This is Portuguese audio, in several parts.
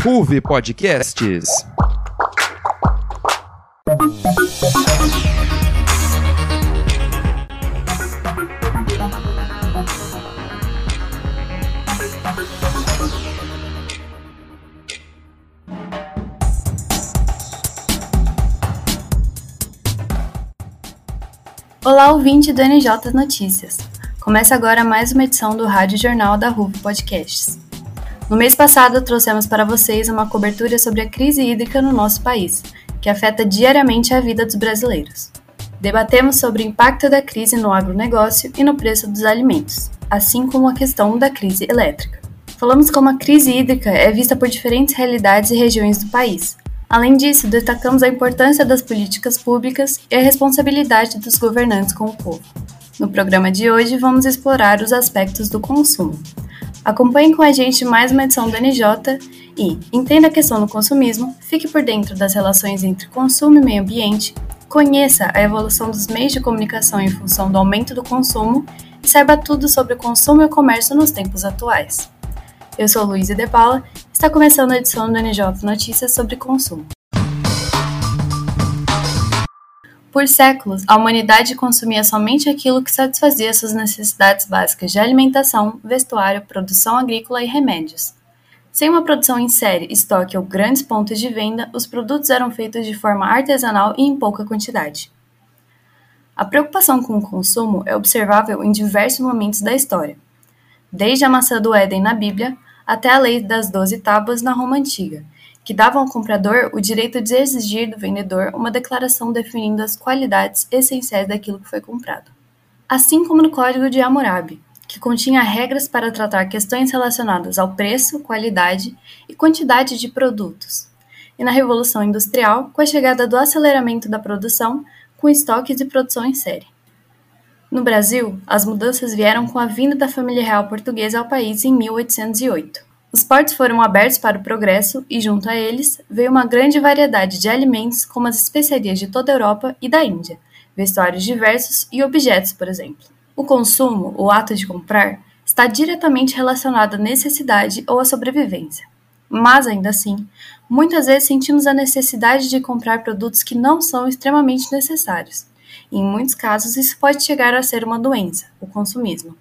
Ruve Podcasts. Olá, ouvinte do NJ Notícias. Começa agora mais uma edição do Rádio Jornal da RUV Podcasts. No mês passado, trouxemos para vocês uma cobertura sobre a crise hídrica no nosso país, que afeta diariamente a vida dos brasileiros. Debatemos sobre o impacto da crise no agronegócio e no preço dos alimentos, assim como a questão da crise elétrica. Falamos como a crise hídrica é vista por diferentes realidades e regiões do país, Além disso, destacamos a importância das políticas públicas e a responsabilidade dos governantes com o povo. No programa de hoje, vamos explorar os aspectos do consumo. Acompanhe com a gente mais uma edição do NJ e entenda a questão do consumismo, fique por dentro das relações entre consumo e meio ambiente, conheça a evolução dos meios de comunicação em função do aumento do consumo e saiba tudo sobre o consumo e o comércio nos tempos atuais. Eu sou Luísa De Paula está começando a edição do NJ Notícias sobre consumo. Por séculos, a humanidade consumia somente aquilo que satisfazia suas necessidades básicas de alimentação, vestuário, produção agrícola e remédios. Sem uma produção em série, estoque ou grandes pontos de venda, os produtos eram feitos de forma artesanal e em pouca quantidade. A preocupação com o consumo é observável em diversos momentos da história. Desde a maçã do Éden na Bíblia até a lei das doze tábuas na Roma Antiga, que davam ao comprador o direito de exigir do vendedor uma declaração definindo as qualidades essenciais daquilo que foi comprado. Assim como no Código de Hammurabi, que continha regras para tratar questões relacionadas ao preço, qualidade e quantidade de produtos. E na Revolução Industrial, com a chegada do aceleramento da produção, com estoques de produção em série. No Brasil, as mudanças vieram com a vinda da família real portuguesa ao país em 1808. Os portos foram abertos para o progresso e, junto a eles, veio uma grande variedade de alimentos, como as especiarias de toda a Europa e da Índia, vestuários diversos e objetos, por exemplo. O consumo, o ato de comprar, está diretamente relacionado à necessidade ou à sobrevivência. Mas, ainda assim, muitas vezes sentimos a necessidade de comprar produtos que não são extremamente necessários em muitos casos, isso pode chegar a ser uma doença, o consumismo.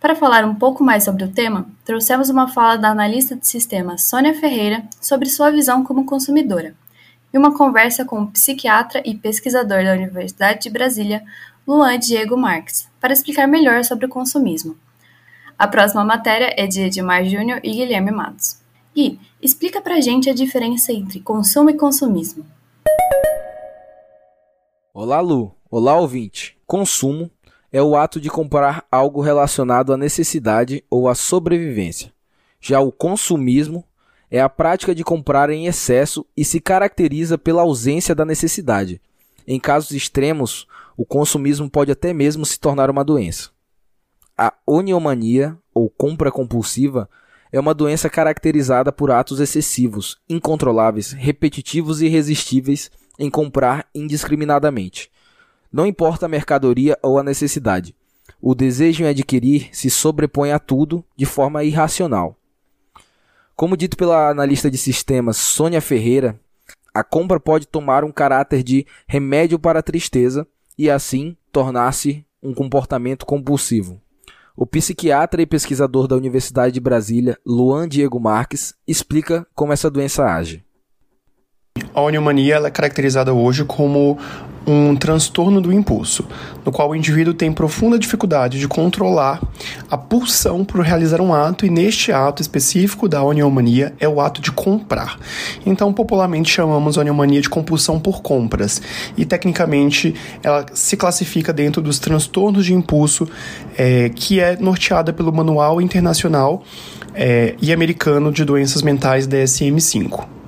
Para falar um pouco mais sobre o tema, trouxemos uma fala da analista de sistemas Sônia Ferreira sobre sua visão como consumidora, e uma conversa com o psiquiatra e pesquisador da Universidade de Brasília, Luan Diego Marques, para explicar melhor sobre o consumismo. A próxima matéria é de Edmar Júnior e Guilherme Matos. Gui, explica pra gente a diferença entre consumo e consumismo. Olá, Lu. Olá, ouvinte. Consumo é o ato de comprar algo relacionado à necessidade ou à sobrevivência. Já o consumismo é a prática de comprar em excesso e se caracteriza pela ausência da necessidade. Em casos extremos, o consumismo pode até mesmo se tornar uma doença. A oniomania, ou compra compulsiva, é uma doença caracterizada por atos excessivos, incontroláveis, repetitivos e irresistíveis em comprar indiscriminadamente. Não importa a mercadoria ou a necessidade. O desejo em adquirir se sobrepõe a tudo de forma irracional. Como dito pela analista de sistemas Sônia Ferreira, a compra pode tomar um caráter de remédio para a tristeza e assim tornar-se um comportamento compulsivo. O psiquiatra e pesquisador da Universidade de Brasília, Luan Diego Marques, explica como essa doença age. A oniomania é caracterizada hoje como um transtorno do impulso, no qual o indivíduo tem profunda dificuldade de controlar a pulsão por realizar um ato, e neste ato específico da oniomania é o ato de comprar. Então, popularmente chamamos a oniomania de compulsão por compras, e tecnicamente ela se classifica dentro dos transtornos de impulso, é, que é norteada pelo Manual Internacional é, e Americano de Doenças Mentais DSM-5.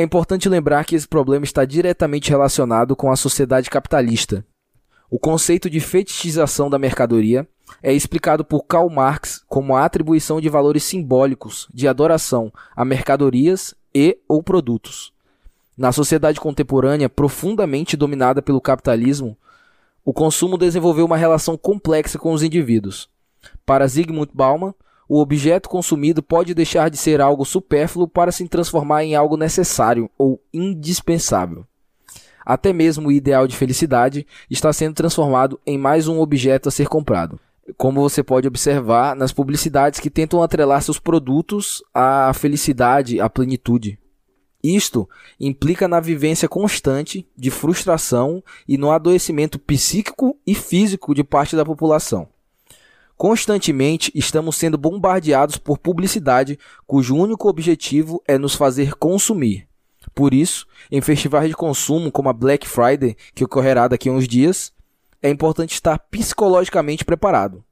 É importante lembrar que esse problema está diretamente relacionado com a sociedade capitalista. O conceito de fetichização da mercadoria é explicado por Karl Marx como a atribuição de valores simbólicos de adoração a mercadorias e ou produtos. Na sociedade contemporânea, profundamente dominada pelo capitalismo, o consumo desenvolveu uma relação complexa com os indivíduos. Para Zygmunt Bauman, o objeto consumido pode deixar de ser algo supérfluo para se transformar em algo necessário ou indispensável. Até mesmo o ideal de felicidade está sendo transformado em mais um objeto a ser comprado. Como você pode observar nas publicidades que tentam atrelar seus produtos à felicidade, à plenitude. Isto implica na vivência constante de frustração e no adoecimento psíquico e físico de parte da população. Constantemente estamos sendo bombardeados por publicidade cujo único objetivo é nos fazer consumir. Por isso, em festivais de consumo como a Black Friday, que ocorrerá daqui a uns dias, é importante estar psicologicamente preparado.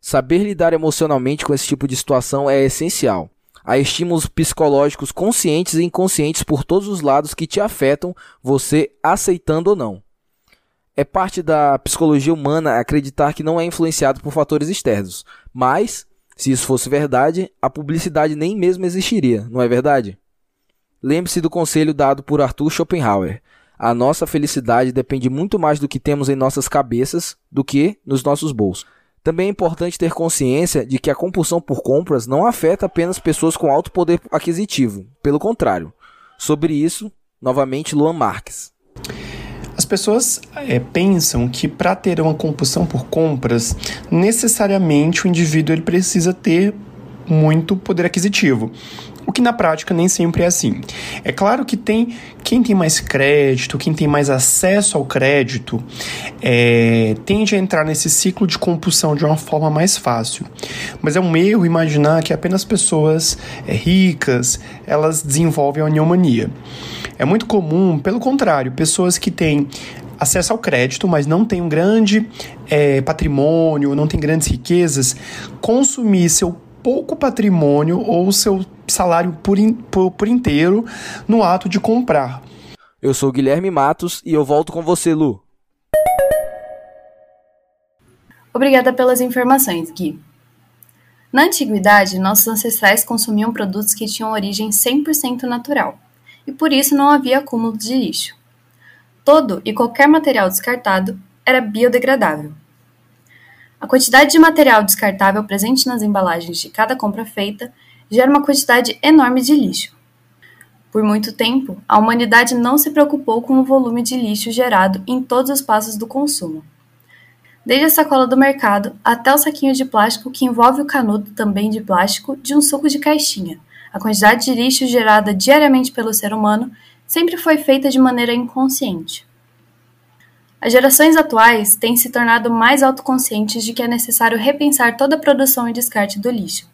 Saber lidar emocionalmente com esse tipo de situação é essencial. Há estímulos psicológicos conscientes e inconscientes por todos os lados que te afetam, você aceitando ou não. É parte da psicologia humana acreditar que não é influenciado por fatores externos. Mas, se isso fosse verdade, a publicidade nem mesmo existiria, não é verdade? Lembre-se do conselho dado por Arthur Schopenhauer. A nossa felicidade depende muito mais do que temos em nossas cabeças do que nos nossos bolsos. Também é importante ter consciência de que a compulsão por compras não afeta apenas pessoas com alto poder aquisitivo. Pelo contrário. Sobre isso, novamente Luan Marques. As pessoas é, pensam que para ter uma compulsão por compras, necessariamente o indivíduo ele precisa ter muito poder aquisitivo. O que na prática nem sempre é assim. É claro que tem quem tem mais crédito, quem tem mais acesso ao crédito, é, tende a entrar nesse ciclo de compulsão de uma forma mais fácil. Mas é um erro imaginar que apenas pessoas é, ricas elas desenvolvem a uniomania. É muito comum, pelo contrário, pessoas que têm acesso ao crédito, mas não têm um grande é, patrimônio, não têm grandes riquezas, consumir seu pouco patrimônio ou seu salário por, in, por, por inteiro no ato de comprar. Eu sou Guilherme Matos e eu volto com você, Lu. Obrigada pelas informações, Gui. Na antiguidade, nossos ancestrais consumiam produtos que tinham origem 100% natural e por isso não havia acúmulo de lixo. Todo e qualquer material descartado era biodegradável. A quantidade de material descartável presente nas embalagens de cada compra feita gera uma quantidade enorme de lixo. Por muito tempo, a humanidade não se preocupou com o volume de lixo gerado em todos os passos do consumo. Desde a sacola do mercado até o saquinho de plástico que envolve o canudo também de plástico de um suco de caixinha, a quantidade de lixo gerada diariamente pelo ser humano sempre foi feita de maneira inconsciente. As gerações atuais têm se tornado mais autoconscientes de que é necessário repensar toda a produção e descarte do lixo.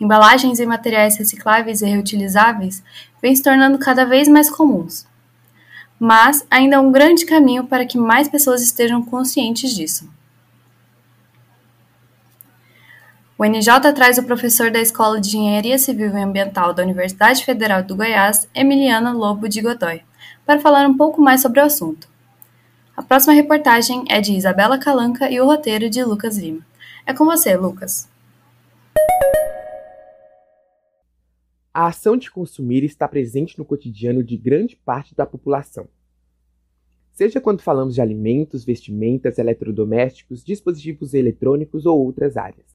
Embalagens e materiais recicláveis e reutilizáveis vêm se tornando cada vez mais comuns. Mas ainda há um grande caminho para que mais pessoas estejam conscientes disso. O NJ traz o professor da Escola de Engenharia Civil e Ambiental da Universidade Federal do Goiás, Emiliano Lobo de Godoy, para falar um pouco mais sobre o assunto. A próxima reportagem é de Isabela Calanca e o roteiro de Lucas Lima. É com você, Lucas. A ação de consumir está presente no cotidiano de grande parte da população. Seja quando falamos de alimentos, vestimentas, eletrodomésticos, dispositivos eletrônicos ou outras áreas.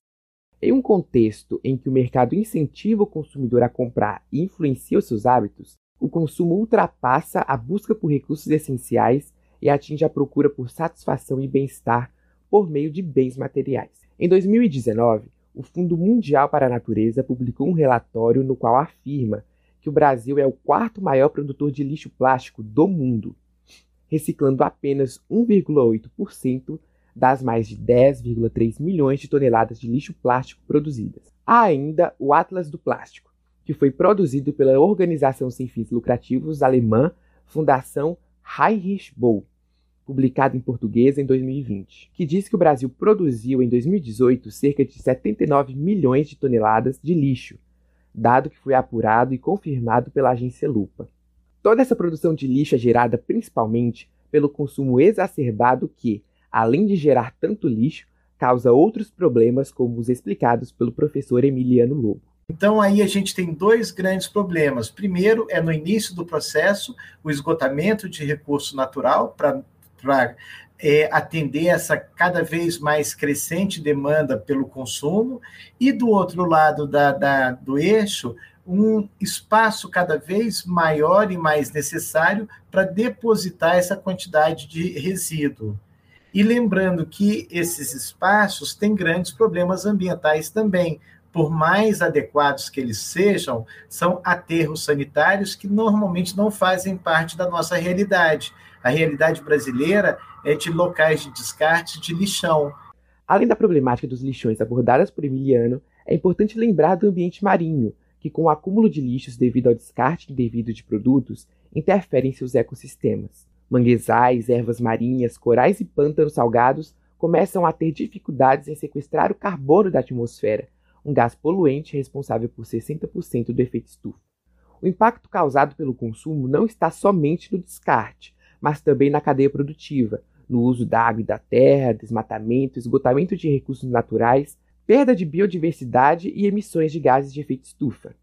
Em um contexto em que o mercado incentiva o consumidor a comprar e influencia os seus hábitos, o consumo ultrapassa a busca por recursos essenciais e atinge a procura por satisfação e bem-estar por meio de bens materiais. Em 2019, o Fundo Mundial para a Natureza publicou um relatório no qual afirma que o Brasil é o quarto maior produtor de lixo plástico do mundo, reciclando apenas 1,8% das mais de 10,3 milhões de toneladas de lixo plástico produzidas. Há ainda o Atlas do Plástico, que foi produzido pela organização sem fins lucrativos alemã Fundação Heinrich Böll, publicado em português em 2020, que diz que o Brasil produziu em 2018 cerca de 79 milhões de toneladas de lixo, dado que foi apurado e confirmado pela agência Lupa. Toda essa produção de lixo é gerada principalmente pelo consumo exacerbado que, além de gerar tanto lixo, causa outros problemas, como os explicados pelo professor Emiliano Lobo. Então, aí a gente tem dois grandes problemas. Primeiro, é no início do processo, o esgotamento de recurso natural para é, atender essa cada vez mais crescente demanda pelo consumo, e do outro lado da, da, do eixo, um espaço cada vez maior e mais necessário para depositar essa quantidade de resíduo. E lembrando que esses espaços têm grandes problemas ambientais também, por mais adequados que eles sejam, são aterros sanitários que normalmente não fazem parte da nossa realidade. A realidade brasileira é de locais de descarte de lixão. Além da problemática dos lixões abordadas por Emiliano, é importante lembrar do ambiente marinho, que com o acúmulo de lixos devido ao descarte indevido de produtos, interfere em seus ecossistemas. Manguezais, ervas marinhas, corais e pântanos salgados começam a ter dificuldades em sequestrar o carbono da atmosfera, um gás poluente responsável por 60% do efeito estufa. O impacto causado pelo consumo não está somente no descarte, mas também na cadeia produtiva, no uso da água e da terra, desmatamento, esgotamento de recursos naturais, perda de biodiversidade e emissões de gases de efeito estufa.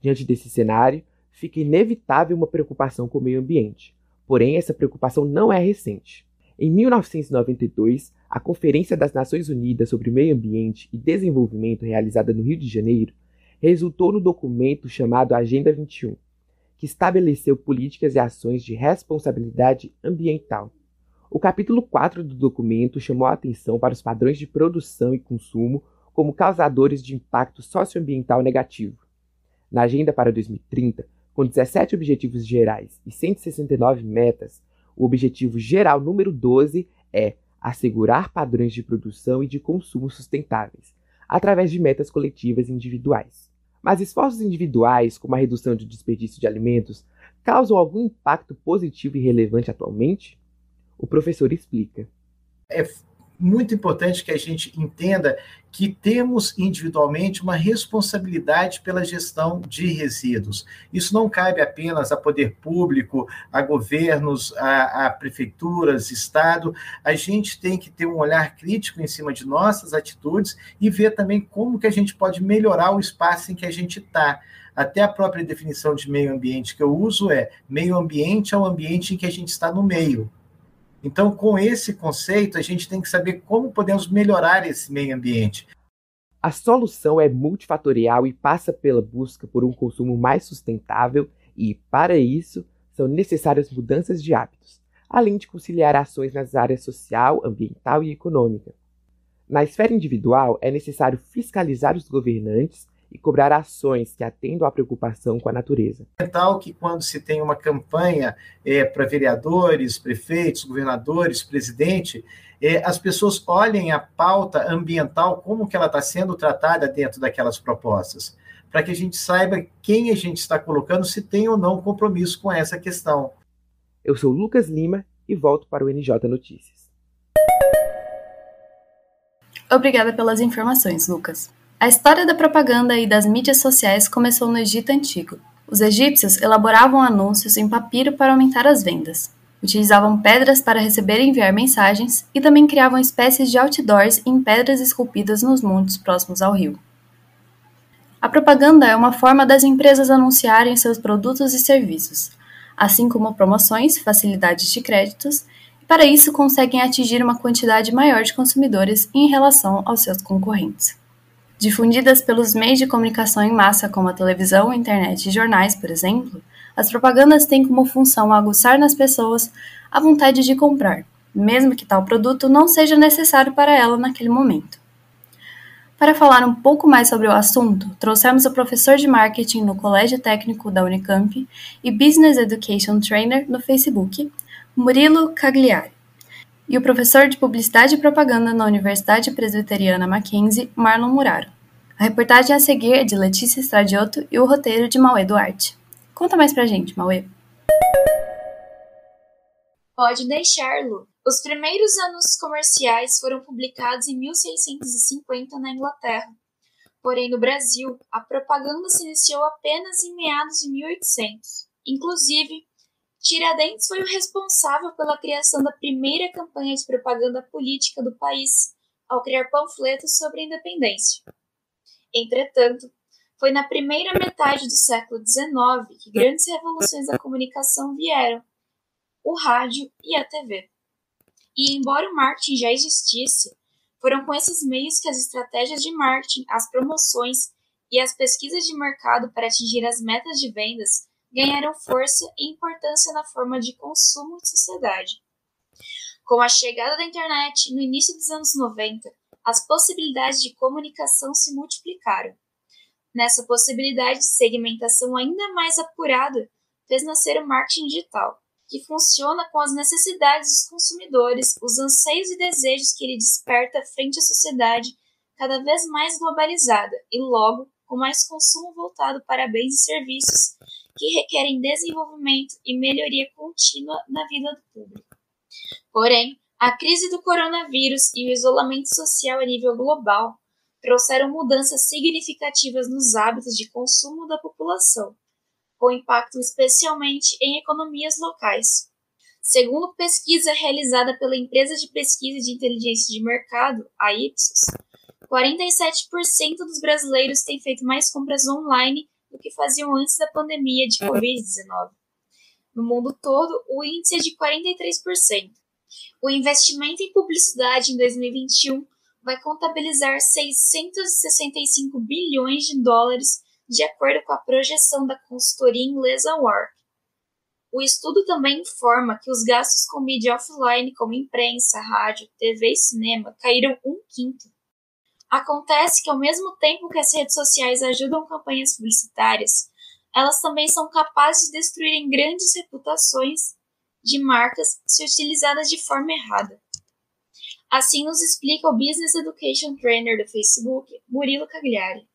Diante desse cenário, fica inevitável uma preocupação com o meio ambiente. Porém, essa preocupação não é recente. Em 1992, a Conferência das Nações Unidas sobre Meio Ambiente e Desenvolvimento, realizada no Rio de Janeiro, resultou no documento chamado Agenda 21, que estabeleceu políticas e ações de responsabilidade ambiental. O capítulo 4 do documento chamou a atenção para os padrões de produção e consumo como causadores de impacto socioambiental negativo. Na Agenda para 2030, com 17 objetivos gerais e 169 metas, o objetivo geral número 12 é assegurar padrões de produção e de consumo sustentáveis, através de metas coletivas e individuais. Mas esforços individuais, como a redução do desperdício de alimentos, causam algum impacto positivo e relevante atualmente? O professor explica. É muito importante que a gente entenda que temos individualmente uma responsabilidade pela gestão de resíduos. Isso não cabe apenas a poder público, a governos, a, a, prefeituras, Estado. A gente tem que ter um olhar crítico em cima de nossas atitudes e ver também como que a gente pode melhorar o espaço em que a gente está. Até a própria definição de meio ambiente que eu uso é meio ambiente é o ambiente em que a gente está no meio. Então, com esse conceito, a gente tem que saber como podemos melhorar esse meio ambiente. A solução é multifatorial e passa pela busca por um consumo mais sustentável e, para isso, são necessárias mudanças de hábitos, além de conciliar ações nas áreas social, ambiental e econômica. Na esfera individual, é necessário fiscalizar os governantes e cobrar ações que atendam à preocupação com a natureza. É tal que quando se tem uma campanha é, para vereadores, prefeitos, governadores, presidente, é, as pessoas olhem a pauta ambiental, como que ela está sendo tratada dentro daquelas propostas, para que a gente saiba quem a gente está colocando, se tem ou não compromisso com essa questão. Eu sou Lucas Lima e volto para o NJ Notícias. Obrigada pelas informações, Lucas. A história da propaganda e das mídias sociais começou no Egito Antigo. Os egípcios elaboravam anúncios em papiro para aumentar as vendas. Utilizavam pedras para receber e enviar mensagens e também criavam espécies de outdoors em pedras esculpidas nos montes próximos ao rio. A propaganda é uma forma das empresas anunciarem seus produtos e serviços, assim como promoções, facilidades de créditos, e para isso conseguem atingir uma quantidade maior de consumidores em relação aos seus concorrentes. Difundidas pelos meios de comunicação em massa como a televisão, internet e jornais, por exemplo, as propagandas têm como função aguçar nas pessoas a vontade de comprar, mesmo que tal produto não seja necessário para ela naquele momento. Para falar um pouco mais sobre o assunto, trouxemos o professor de marketing no Colégio Técnico da Unicamp e Business Education Trainer no Facebook, Murilo Cagliari, e o professor de Publicidade e Propaganda na Universidade Presbiteriana Mackenzie, Marlon Muraro. A reportagem a seguir é de Letícia Stradioto e o roteiro de Mauê Duarte. Conta mais pra gente, Mauê. Pode deixar, Lu. Os primeiros anos comerciais foram publicados em 1650 na Inglaterra. Porém, no Brasil, a propaganda se iniciou apenas em meados de 1800. Inclusive, Tiradentes foi o responsável pela criação da primeira campanha de propaganda política do país, ao criar panfletos sobre a independência. Entretanto, foi na primeira metade do século XIX que grandes revoluções da comunicação vieram: o rádio e a TV. E embora o marketing já existisse, foram com esses meios que as estratégias de marketing, as promoções e as pesquisas de mercado para atingir as metas de vendas ganharam força e importância na forma de consumo de sociedade. Com a chegada da internet no início dos anos 90, as possibilidades de comunicação se multiplicaram. Nessa possibilidade de segmentação ainda mais apurada, fez nascer o marketing digital, que funciona com as necessidades dos consumidores, os anseios e desejos que ele desperta frente à sociedade cada vez mais globalizada e, logo, com mais consumo voltado para bens e serviços que requerem desenvolvimento e melhoria contínua na vida do público. Porém, a crise do coronavírus e o isolamento social a nível global trouxeram mudanças significativas nos hábitos de consumo da população, com impacto especialmente em economias locais. Segundo pesquisa realizada pela empresa de pesquisa de inteligência de mercado, a Ipsos, 47% dos brasileiros têm feito mais compras online do que faziam antes da pandemia de Covid-19. No mundo todo, o índice é de 43%. O investimento em publicidade em 2021 vai contabilizar 665 bilhões de dólares de acordo com a projeção da consultoria inglesa Work. O estudo também informa que os gastos com mídia offline, como imprensa, rádio, TV e cinema, caíram um quinto. Acontece que, ao mesmo tempo que as redes sociais ajudam campanhas publicitárias, elas também são capazes de destruírem grandes reputações de marcas se utilizadas de forma errada. Assim nos explica o Business Education Trainer do Facebook, Murilo Cagliari.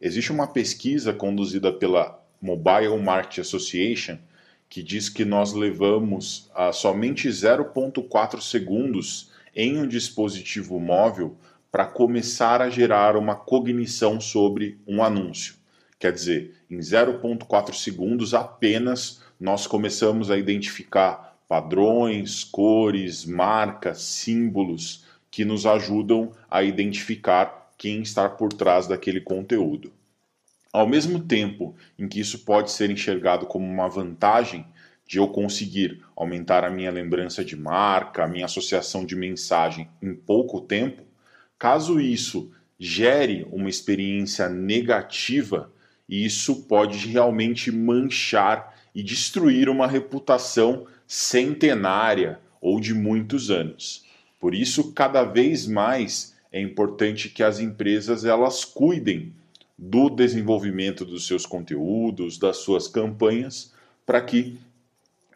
Existe uma pesquisa conduzida pela Mobile Market Association que diz que nós levamos a somente 0,4 segundos em um dispositivo móvel para começar a gerar uma cognição sobre um anúncio. Quer dizer, em 0,4 segundos apenas nós começamos a identificar padrões, cores, marcas, símbolos que nos ajudam a identificar quem está por trás daquele conteúdo. Ao mesmo tempo em que isso pode ser enxergado como uma vantagem de eu conseguir aumentar a minha lembrança de marca, a minha associação de mensagem em pouco tempo, caso isso gere uma experiência negativa, isso pode realmente manchar e destruir uma reputação centenária ou de muitos anos. Por isso, cada vez mais é importante que as empresas elas cuidem do desenvolvimento dos seus conteúdos, das suas campanhas, para que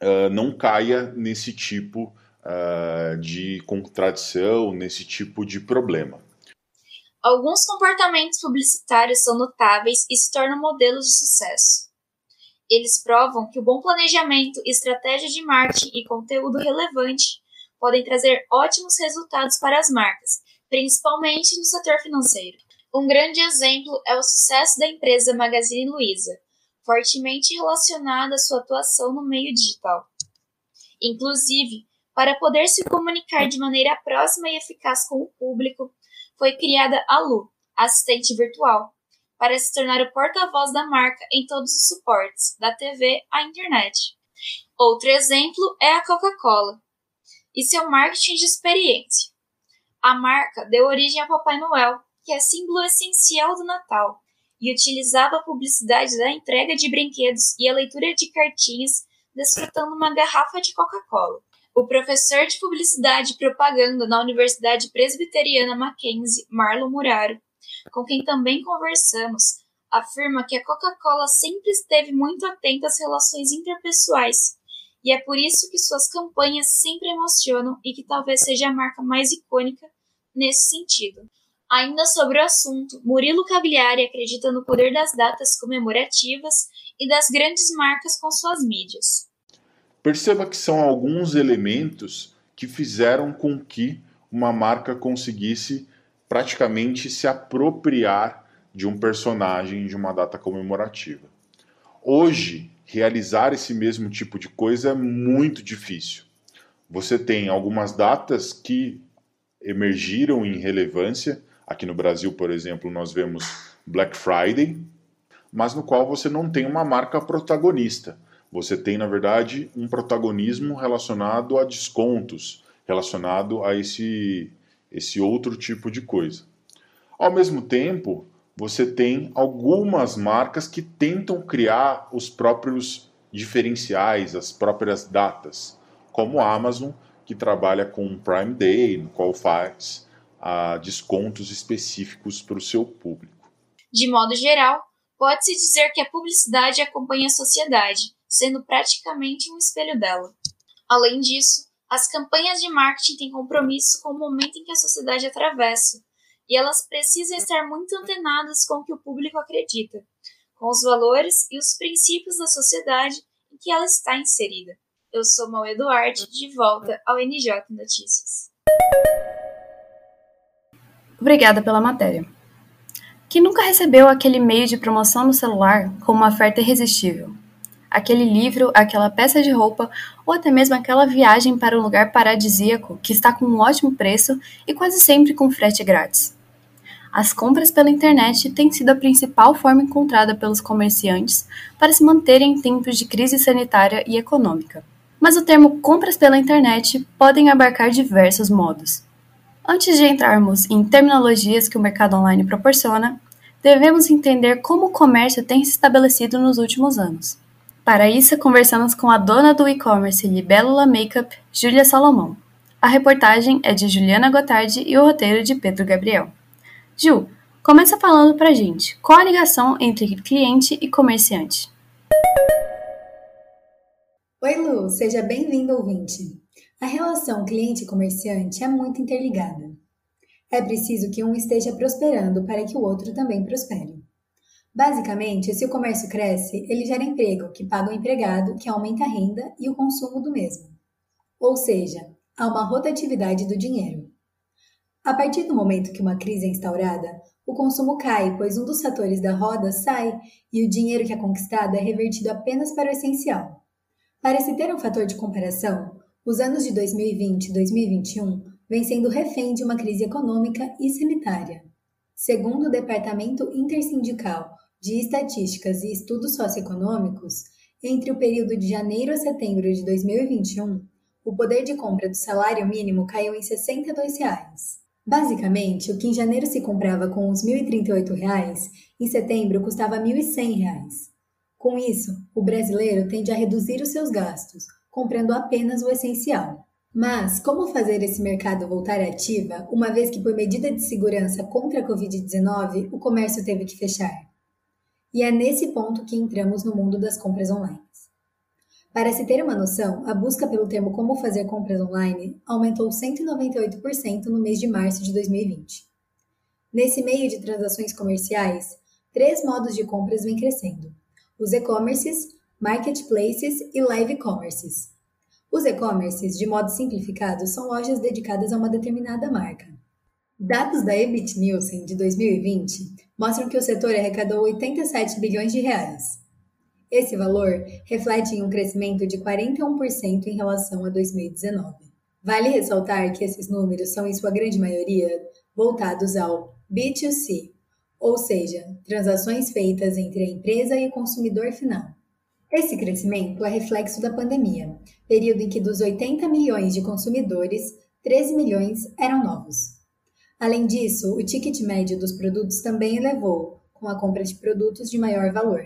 uh, não caia nesse tipo uh, de contradição, nesse tipo de problema. Alguns comportamentos publicitários são notáveis e se tornam modelos de sucesso. Eles provam que o bom planejamento, estratégia de marketing e conteúdo relevante podem trazer ótimos resultados para as marcas, principalmente no setor financeiro. Um grande exemplo é o sucesso da empresa Magazine Luiza, fortemente relacionada à sua atuação no meio digital. Inclusive, para poder se comunicar de maneira próxima e eficaz com o público, foi criada a Lu, assistente virtual, para se tornar o porta-voz da marca em todos os suportes, da TV à internet. Outro exemplo é a Coca-Cola e seu marketing de experiência. A marca deu origem a Papai Noel, que é símbolo essencial do Natal, e utilizava a publicidade da entrega de brinquedos e a leitura de cartinhas desfrutando uma garrafa de Coca-Cola. O professor de publicidade e propaganda na Universidade Presbiteriana Mackenzie, Marlon Muraro, com quem também conversamos, afirma que a Coca-Cola sempre esteve muito atenta às relações interpessoais e é por isso que suas campanhas sempre emocionam e que talvez seja a marca mais icônica nesse sentido. Ainda sobre o assunto, Murilo Cagliari acredita no poder das datas comemorativas e das grandes marcas com suas mídias. Perceba que são alguns elementos que fizeram com que uma marca conseguisse praticamente se apropriar de um personagem de uma data comemorativa. Hoje, realizar esse mesmo tipo de coisa é muito difícil. Você tem algumas datas que emergiram em relevância. Aqui no Brasil, por exemplo, nós vemos Black Friday, mas no qual você não tem uma marca protagonista. Você tem, na verdade, um protagonismo relacionado a descontos relacionado a esse, esse outro tipo de coisa. Ao mesmo tempo, você tem algumas marcas que tentam criar os próprios diferenciais, as próprias datas, como a Amazon, que trabalha com Prime Day, no qual faz ah, descontos específicos para o seu público. De modo geral, pode-se dizer que a publicidade acompanha a sociedade, sendo praticamente um espelho dela. Além disso, as campanhas de marketing têm compromisso com o momento em que a sociedade atravessa, e elas precisam estar muito antenadas com o que o público acredita, com os valores e os princípios da sociedade em que ela está inserida. Eu sou Mal Eduardo, de volta ao NJ Notícias. Obrigada pela matéria. Quem nunca recebeu aquele e-mail de promoção no celular com uma oferta irresistível? Aquele livro, aquela peça de roupa ou até mesmo aquela viagem para um lugar paradisíaco que está com um ótimo preço e quase sempre com frete grátis. As compras pela internet têm sido a principal forma encontrada pelos comerciantes para se manterem em tempos de crise sanitária e econômica. Mas o termo compras pela internet podem abarcar diversos modos. Antes de entrarmos em terminologias que o mercado online proporciona, devemos entender como o comércio tem se estabelecido nos últimos anos. Para isso, conversamos com a dona do e-commerce Libélula Makeup, Júlia Salomão. A reportagem é de Juliana Gotardi e o roteiro de Pedro Gabriel. Ju, começa falando pra gente, qual a ligação entre cliente e comerciante? Oi Lu, seja bem-vindo ouvinte. A relação cliente-comerciante é muito interligada. É preciso que um esteja prosperando para que o outro também prospere. Basicamente, se o comércio cresce, ele gera emprego, que paga o empregado, que aumenta a renda e o consumo do mesmo. Ou seja, há uma rotatividade do dinheiro. A partir do momento que uma crise é instaurada, o consumo cai, pois um dos fatores da roda sai e o dinheiro que é conquistado é revertido apenas para o essencial. Para se ter um fator de comparação, os anos de 2020 e 2021 vêm sendo refém de uma crise econômica e sanitária. Segundo o Departamento Intersindical de Estatísticas e Estudos Socioeconômicos, entre o período de janeiro a setembro de 2021, o poder de compra do salário mínimo caiu em 62 reais. Basicamente, o que em janeiro se comprava com uns R$ 1.038, em setembro custava R$ 1.100. Com isso, o brasileiro tende a reduzir os seus gastos, comprando apenas o essencial. Mas como fazer esse mercado voltar ativa, uma vez que por medida de segurança contra a Covid-19 o comércio teve que fechar? E é nesse ponto que entramos no mundo das compras online. Para se ter uma noção, a busca pelo termo Como Fazer Compras Online aumentou 198% no mês de março de 2020. Nesse meio de transações comerciais, três modos de compras vêm crescendo: os e-commerces, marketplaces e live commerces. Os e-commerces, de modo simplificado, são lojas dedicadas a uma determinada marca. Dados da Ebit Nielsen de 2020 mostram que o setor arrecadou 87 bilhões de reais. Esse valor reflete em um crescimento de 41% em relação a 2019. Vale ressaltar que esses números são, em sua grande maioria, voltados ao B2C, ou seja, transações feitas entre a empresa e o consumidor final. Esse crescimento é reflexo da pandemia, período em que dos 80 milhões de consumidores, 13 milhões eram novos. Além disso, o ticket médio dos produtos também elevou, com a compra de produtos de maior valor.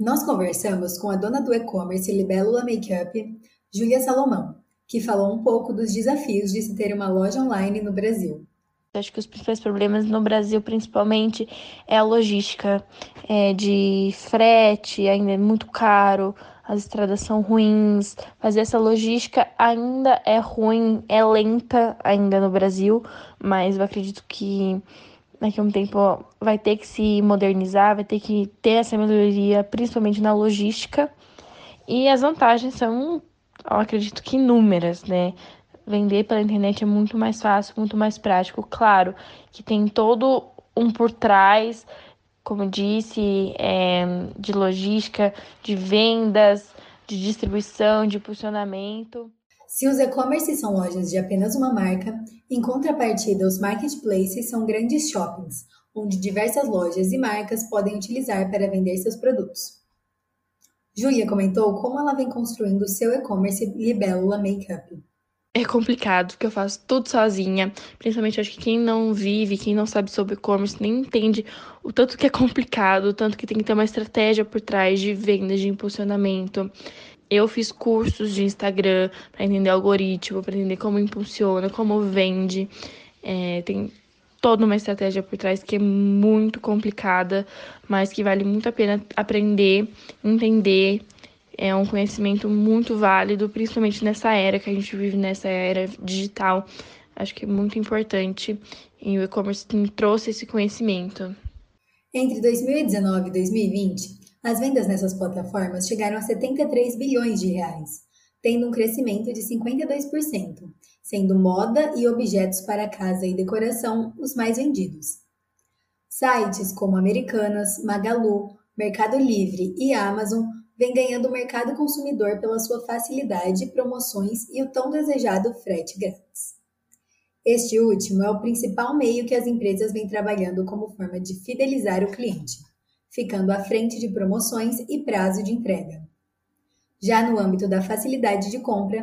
Nós conversamos com a dona do e-commerce Libélula Makeup, Júlia Salomão, que falou um pouco dos desafios de se ter uma loja online no Brasil. Acho que os principais problemas no Brasil, principalmente, é a logística é de frete, ainda é muito caro, as estradas são ruins, fazer essa logística ainda é ruim, é lenta ainda no Brasil, mas eu acredito que daqui a um tempo vai ter que se modernizar, vai ter que ter essa melhoria, principalmente na logística. E as vantagens são, eu acredito que inúmeras, né? Vender pela internet é muito mais fácil, muito mais prático. Claro que tem todo um por trás, como disse, é, de logística, de vendas, de distribuição, de posicionamento. Se os e-commerces são lojas de apenas uma marca, em contrapartida, os marketplaces são grandes shoppings, onde diversas lojas e marcas podem utilizar para vender seus produtos. Júlia comentou como ela vem construindo seu e-commerce Libélula Makeup. É complicado, porque eu faço tudo sozinha. Principalmente acho que quem não vive, quem não sabe sobre e-commerce, nem entende o tanto que é complicado, o tanto que tem que ter uma estratégia por trás de vendas, de impulsionamento. Eu fiz cursos de Instagram para entender algoritmo, para entender como impulsiona, como vende. É, tem toda uma estratégia por trás que é muito complicada, mas que vale muito a pena aprender, entender é um conhecimento muito válido, principalmente nessa era que a gente vive, nessa era digital. Acho que é muito importante e o e-commerce trouxe esse conhecimento. Entre 2019 e 2020, as vendas nessas plataformas chegaram a 73 bilhões de reais, tendo um crescimento de 52%, sendo moda e objetos para casa e decoração os mais vendidos. Sites como Americanas, Magalu, Mercado Livre e Amazon vem ganhando o mercado consumidor pela sua facilidade, promoções e o tão desejado frete grátis. Este último é o principal meio que as empresas vêm trabalhando como forma de fidelizar o cliente, ficando à frente de promoções e prazo de entrega. Já no âmbito da facilidade de compra,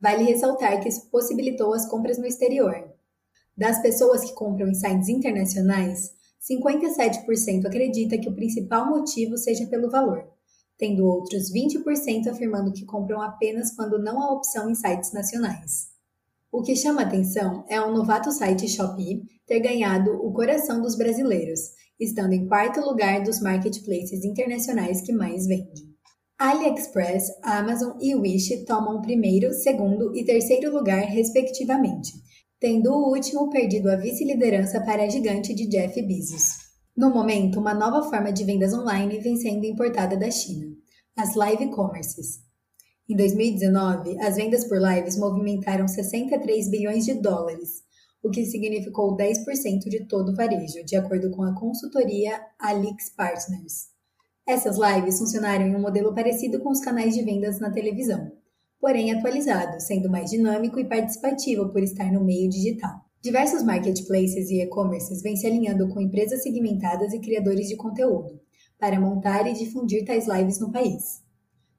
vale ressaltar que isso possibilitou as compras no exterior. Das pessoas que compram em sites internacionais, 57% acredita que o principal motivo seja pelo valor tendo outros 20% afirmando que compram apenas quando não há opção em sites nacionais. O que chama atenção é o novato site Shopee ter ganhado o coração dos brasileiros, estando em quarto lugar dos marketplaces internacionais que mais vende. AliExpress, Amazon e Wish tomam primeiro, segundo e terceiro lugar, respectivamente, tendo o último perdido a vice-liderança para a gigante de Jeff Bezos. No momento, uma nova forma de vendas online vem sendo importada da China, as live commerces. Em 2019, as vendas por lives movimentaram 63 bilhões de dólares, o que significou 10% de todo o varejo, de acordo com a consultoria Alix Partners. Essas lives funcionaram em um modelo parecido com os canais de vendas na televisão, porém atualizado, sendo mais dinâmico e participativo por estar no meio digital. Diversos marketplaces e e-commerces vêm se alinhando com empresas segmentadas e criadores de conteúdo para montar e difundir tais lives no país.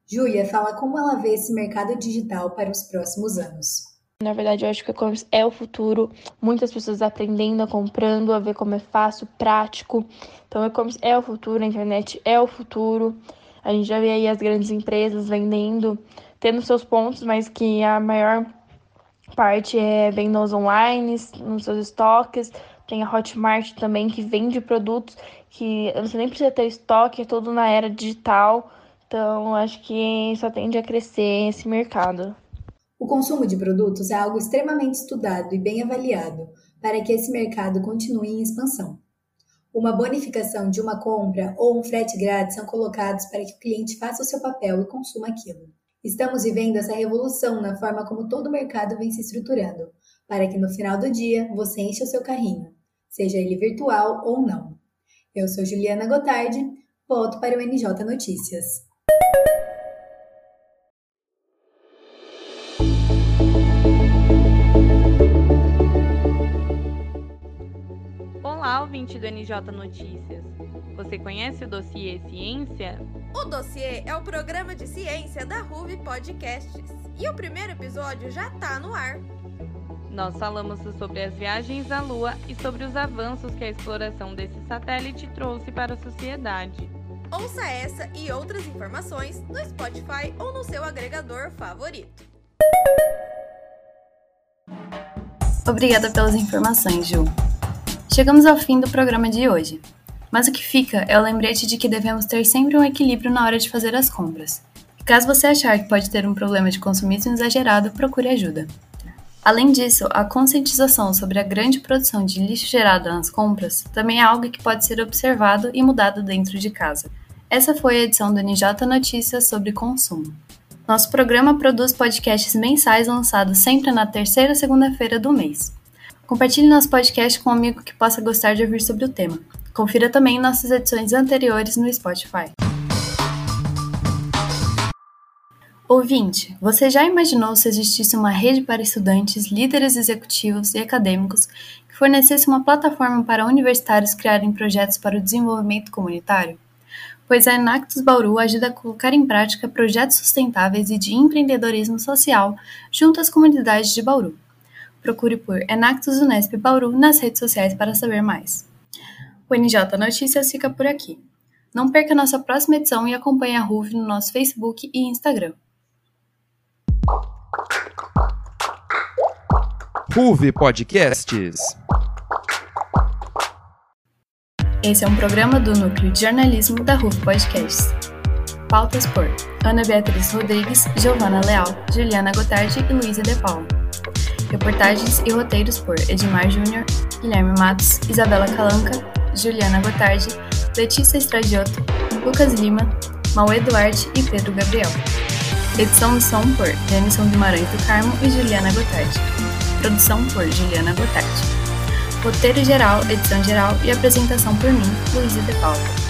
Júlia fala como ela vê esse mercado digital para os próximos anos. Na verdade, eu acho que o e-commerce é o futuro. Muitas pessoas aprendendo, comprando, a ver como é fácil, prático. Então, o e-commerce é o futuro, a internet é o futuro. A gente já vê aí as grandes empresas vendendo, tendo seus pontos, mas que a maior parte é vendas online, nos seus estoques. Tem a Hotmart também, que vende produtos que você nem precisa ter estoque, é tudo na era digital. Então, acho que só tende a crescer esse mercado. O consumo de produtos é algo extremamente estudado e bem avaliado para que esse mercado continue em expansão. Uma bonificação de uma compra ou um frete grátis são colocados para que o cliente faça o seu papel e consuma aquilo. Estamos vivendo essa revolução na forma como todo o mercado vem se estruturando, para que no final do dia você encha o seu carrinho, seja ele virtual ou não. Eu sou Juliana Gotardi, volto para o NJ Notícias. Ouvinte do NJ Notícias. Você conhece o dossiê Ciência? O dossiê é o programa de ciência da RUV Podcasts. E o primeiro episódio já está no ar. Nós falamos sobre as viagens à Lua e sobre os avanços que a exploração desse satélite trouxe para a sociedade. Ouça essa e outras informações no Spotify ou no seu agregador favorito. Obrigada pelas informações, Ju. Chegamos ao fim do programa de hoje. Mas o que fica é o lembrete de que devemos ter sempre um equilíbrio na hora de fazer as compras. E caso você achar que pode ter um problema de consumismo exagerado, procure ajuda. Além disso, a conscientização sobre a grande produção de lixo gerado nas compras também é algo que pode ser observado e mudado dentro de casa. Essa foi a edição do NJ Notícias sobre consumo. Nosso programa produz podcasts mensais lançados sempre na terceira segunda-feira do mês. Compartilhe nosso podcast com um amigo que possa gostar de ouvir sobre o tema. Confira também nossas edições anteriores no Spotify. Ouvinte, você já imaginou se existisse uma rede para estudantes, líderes executivos e acadêmicos que fornecesse uma plataforma para universitários criarem projetos para o desenvolvimento comunitário? pois a Enactus Bauru ajuda a colocar em prática projetos sustentáveis e de empreendedorismo social junto às comunidades de Bauru. Procure por Enactus Unesp Bauru nas redes sociais para saber mais. O NJ Notícias fica por aqui. Não perca nossa próxima edição e acompanhe a RUV no nosso Facebook e Instagram. RUV Podcasts. Esse é um programa do Núcleo de Jornalismo da RUF Podcasts. Pautas por Ana Beatriz Rodrigues, Giovana Leal, Juliana Gotardi e Luísa De Paula. Reportagens e roteiros por Edmar Júnior, Guilherme Matos, Isabela Calanca, Juliana Gotardi, Letícia Estradioto, Lucas Lima, Mauê Duarte e Pedro Gabriel. Edição do som por Denison Guimarães do Carmo e Juliana Gotardi. Produção por Juliana Gotardi. Roteiro geral, edição geral e apresentação por mim, Luísa De Paula.